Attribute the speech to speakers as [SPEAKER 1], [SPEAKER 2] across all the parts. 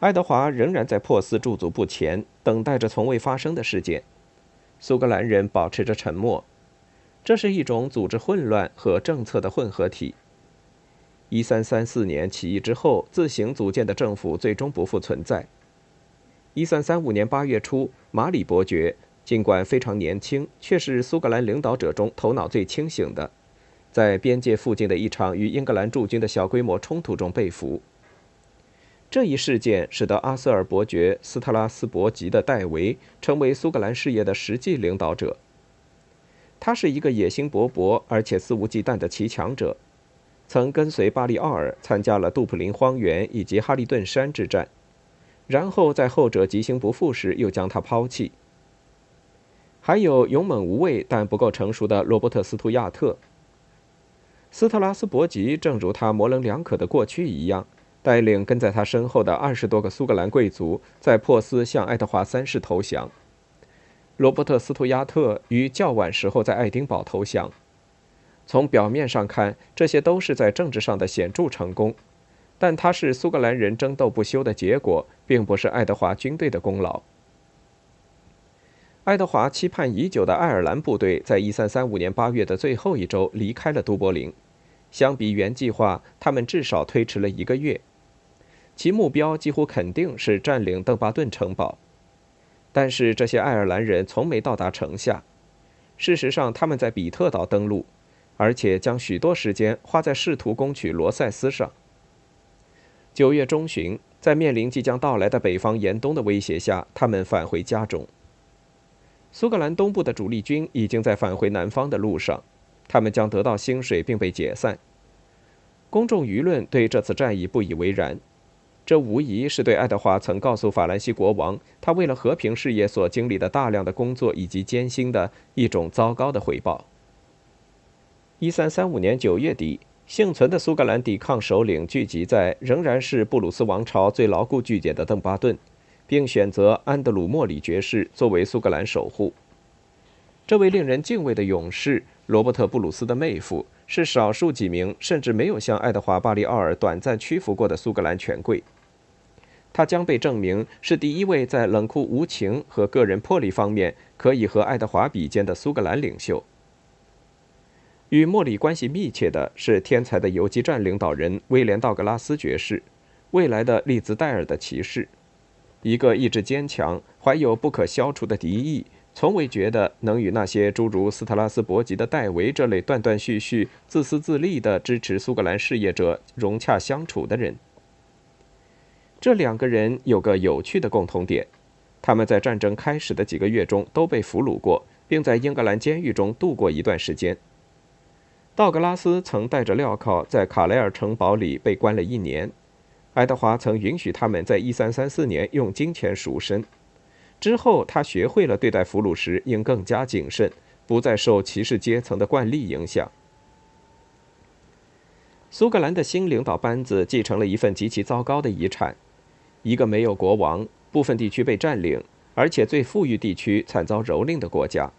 [SPEAKER 1] 爱德华仍然在珀斯驻足不前，等待着从未发生的事件。苏格兰人保持着沉默，这是一种组织混乱和政策的混合体。一三三四年起义之后，自行组建的政府最终不复存在。一三三五年八月初，马里伯爵尽管非常年轻，却是苏格兰领导者中头脑最清醒的。在边界附近的一场与英格兰驻军的小规模冲突中被俘。这一事件使得阿瑟尔伯爵斯特拉斯伯吉的戴维成为苏格兰事业的实际领导者。他是一个野心勃勃而且肆无忌惮的骑强者，曾跟随巴利奥尔参加了杜普林荒原以及哈利顿山之战，然后在后者急行不复时又将他抛弃。还有勇猛无畏但不够成熟的罗伯特斯图亚特。斯特拉斯伯吉正如他模棱两可的过去一样，带领跟在他身后的二十多个苏格兰贵族在珀斯向爱德华三世投降。罗伯特·斯图亚特于较晚时候在爱丁堡投降。从表面上看，这些都是在政治上的显著成功，但他是苏格兰人争斗不休的结果，并不是爱德华军队的功劳。爱德华期盼已久的爱尔兰部队在1335年8月的最后一周离开了都柏林。相比原计划，他们至少推迟了一个月。其目标几乎肯定是占领邓巴顿城堡。但是这些爱尔兰人从没到达城下。事实上，他们在比特岛登陆，而且将许多时间花在试图攻取罗塞斯上。九月中旬，在面临即将到来的北方严冬的威胁下，他们返回家中。苏格兰东部的主力军已经在返回南方的路上，他们将得到薪水并被解散。公众舆论对这次战役不以为然，这无疑是对爱德华曾告诉法兰西国王他为了和平事业所经历的大量的工作以及艰辛的一种糟糕的回报。一三三五年九月底，幸存的苏格兰抵抗首领聚集在仍然是布鲁斯王朝最牢固据点的邓巴顿。并选择安德鲁·莫里爵士作为苏格兰守护。这位令人敬畏的勇士，罗伯特·布鲁斯的妹夫，是少数几名甚至没有向爱德华·巴里奥尔短暂屈服过的苏格兰权贵。他将被证明是第一位在冷酷无情和个人魄力方面可以和爱德华比肩的苏格兰领袖。与莫里关系密切的是天才的游击战领导人威廉·道格拉斯爵士，未来的利兹戴尔的骑士。一个意志坚强、怀有不可消除的敌意，从未觉得能与那些诸如斯特拉斯伯吉的戴维这类断断续续、自私自利的支持苏格兰事业者融洽相处的人。这两个人有个有趣的共同点：他们在战争开始的几个月中都被俘虏过，并在英格兰监狱中度过一段时间。道格拉斯曾带着镣铐在卡莱尔城堡里被关了一年。爱德华曾允许他们在1334年用金钱赎身，之后他学会了对待俘虏时应更加谨慎，不再受骑士阶层的惯例影响。苏格兰的新领导班子继承了一份极其糟糕的遗产：一个没有国王、部分地区被占领，而且最富裕地区惨遭蹂躏的国家。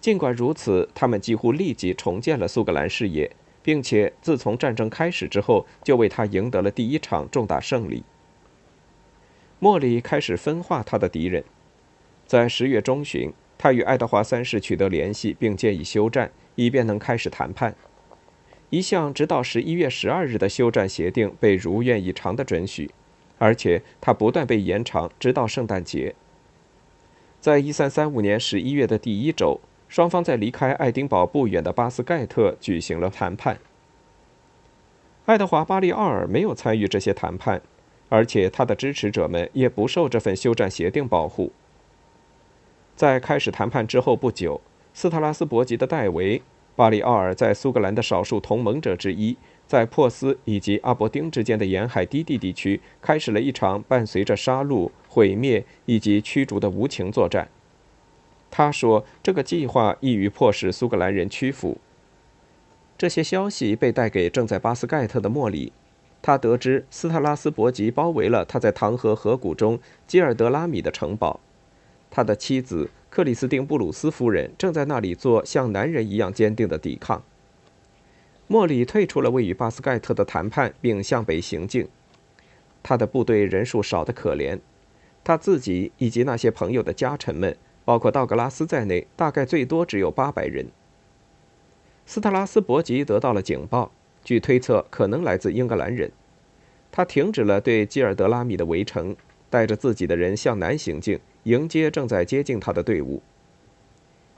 [SPEAKER 1] 尽管如此，他们几乎立即重建了苏格兰事业。并且自从战争开始之后，就为他赢得了第一场重大胜利。莫里开始分化他的敌人，在十月中旬，他与爱德华三世取得联系，并建议休战，以便能开始谈判。一项直到十一月十二日的休战协定被如愿以偿的准许，而且它不断被延长，直到圣诞节。在一三三五年十一月的第一周。双方在离开爱丁堡不远的巴斯盖特举行了谈判。爱德华·巴利奥尔没有参与这些谈判，而且他的支持者们也不受这份休战协定保护。在开始谈判之后不久，斯特拉斯伯吉的戴维·巴里奥尔在苏格兰的少数同盟者之一，在珀斯以及阿伯丁之间的沿海低地地区开始了一场伴随着杀戮、毁灭以及驱逐的无情作战。他说：“这个计划易于迫使苏格兰人屈服。”这些消息被带给正在巴斯盖特的莫里。他得知斯特拉斯伯吉包围了他在唐河河谷中基尔德拉米的城堡，他的妻子克里斯汀·布鲁斯夫人正在那里做像男人一样坚定的抵抗。莫里退出了位于巴斯盖特的谈判，并向北行进。他的部队人数少得可怜，他自己以及那些朋友的家臣们，包括道格拉斯在内，大概最多只有八百人。斯特拉斯伯吉得到了警报，据推测可能来自英格兰人，他停止了对基尔德拉米的围城，带着自己的人向南行进，迎接正在接近他的队伍。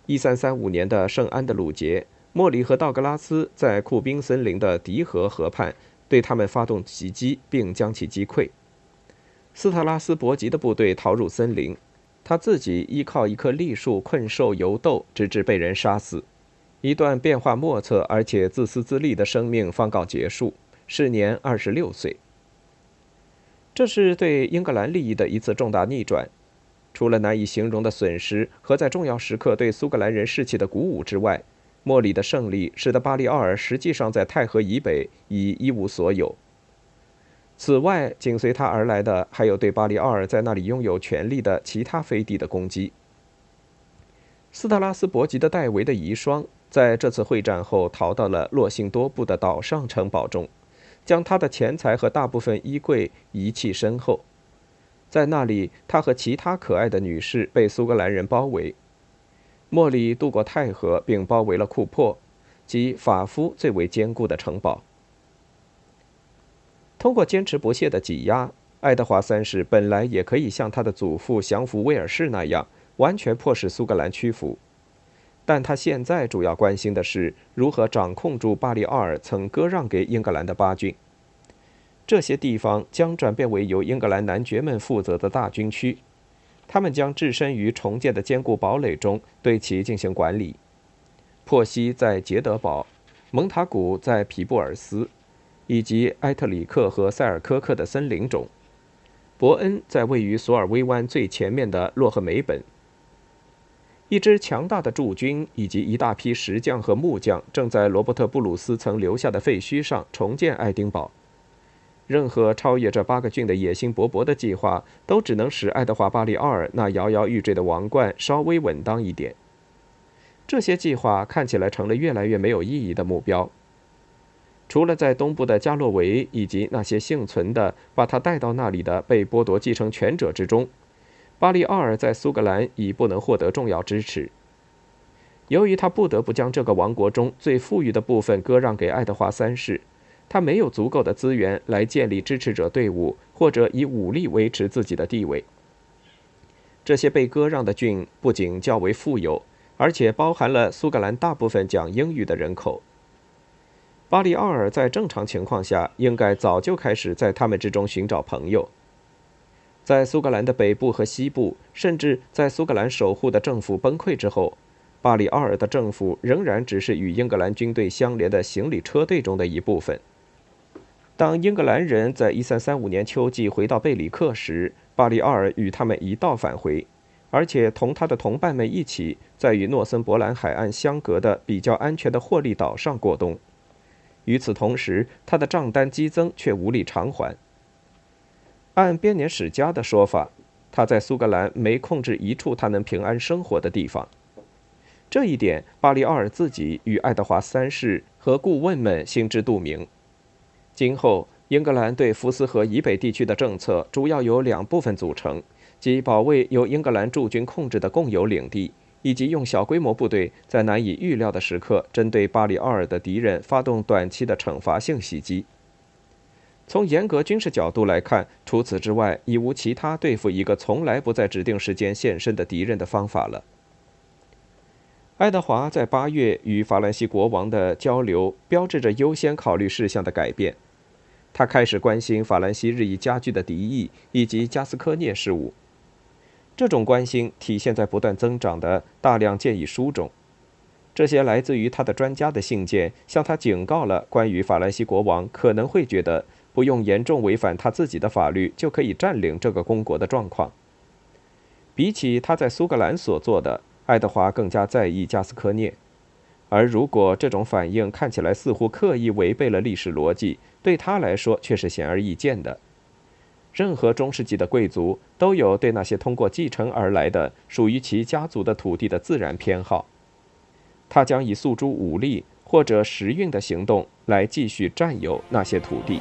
[SPEAKER 1] 一三三五年的圣安德鲁节，莫里和道格拉斯在库宾森林的迪河河畔对他们发动袭击，并将其击溃。斯特拉斯伯吉的部队逃入森林，他自己依靠一棵栗树困兽犹斗，直至被人杀死。一段变化莫测而且自私自利的生命方告结束，时年二十六岁。这是对英格兰利益的一次重大逆转。除了难以形容的损失和在重要时刻对苏格兰人士气的鼓舞之外，莫里的胜利使得巴利奥尔实际上在泰河以北已一无所有。此外，紧随他而来的还有对巴利奥尔在那里拥有权力的其他飞地的攻击。斯特拉斯伯吉的戴维的遗孀在这次会战后逃到了洛辛多布的岛上城堡中，将他的钱财和大部分衣柜遗弃身后。在那里，他和其他可爱的女士被苏格兰人包围。莫里渡过泰河，并包围了库珀，即法夫最为坚固的城堡。通过坚持不懈的挤压，爱德华三世本来也可以像他的祖父降服威尔士那样，完全迫使苏格兰屈服。但他现在主要关心的是如何掌控住巴里奥尔曾割让给英格兰的八郡。这些地方将转变为由英格兰男爵们负责的大军区，他们将置身于重建的坚固堡垒中，对其进行管理。珀西在杰德堡，蒙塔古在皮布尔斯，以及埃特里克和塞尔科克的森林中。伯恩在位于索尔威湾最前面的洛赫梅本。一支强大的驻军以及一大批石匠和木匠正在罗伯特布鲁斯曾留下的废墟上重建爱丁堡。任何超越这八个郡的野心勃勃的计划，都只能使爱德华·巴里奥尔那摇摇欲坠的王冠稍微稳当一点。这些计划看起来成了越来越没有意义的目标。除了在东部的加洛维以及那些幸存的把他带到那里的被剥夺继承权者之中，巴里奥尔在苏格兰已不能获得重要支持。由于他不得不将这个王国中最富裕的部分割让给爱德华三世。他没有足够的资源来建立支持者队伍，或者以武力维持自己的地位。这些被割让的郡不仅较为富有，而且包含了苏格兰大部分讲英语的人口。巴里奥尔在正常情况下应该早就开始在他们之中寻找朋友。在苏格兰的北部和西部，甚至在苏格兰守护的政府崩溃之后。巴里奥尔的政府仍然只是与英格兰军队相连的行李车队中的一部分。当英格兰人在1335年秋季回到贝里克时，巴里奥尔与他们一道返回，而且同他的同伴们一起在与诺森伯兰海岸相隔的比较安全的霍利岛上过冬。与此同时，他的账单激增却无力偿还。按编年史家的说法，他在苏格兰没控制一处他能平安生活的地方。这一点，巴里奥尔自己与爱德华三世和顾问们心知肚明。今后，英格兰对福斯河以北地区的政策主要由两部分组成：即保卫由英格兰驻军控制的共有领地，以及用小规模部队在难以预料的时刻针对巴里奥尔的敌人发动短期的惩罚性袭击。从严格军事角度来看，除此之外，已无其他对付一个从来不在指定时间现身的敌人的方法了。爱德华在八月与法兰西国王的交流，标志着优先考虑事项的改变。他开始关心法兰西日益加剧的敌意以及加斯科涅事务。这种关心体现在不断增长的大量建议书中。这些来自于他的专家的信件，向他警告了关于法兰西国王可能会觉得不用严重违反他自己的法律就可以占领这个公国的状况。比起他在苏格兰所做的。爱德华更加在意加斯科涅，而如果这种反应看起来似乎刻意违背了历史逻辑，对他来说却是显而易见的。任何中世纪的贵族都有对那些通过继承而来的属于其家族的土地的自然偏好，他将以诉诸武力或者时运的行动来继续占有那些土地。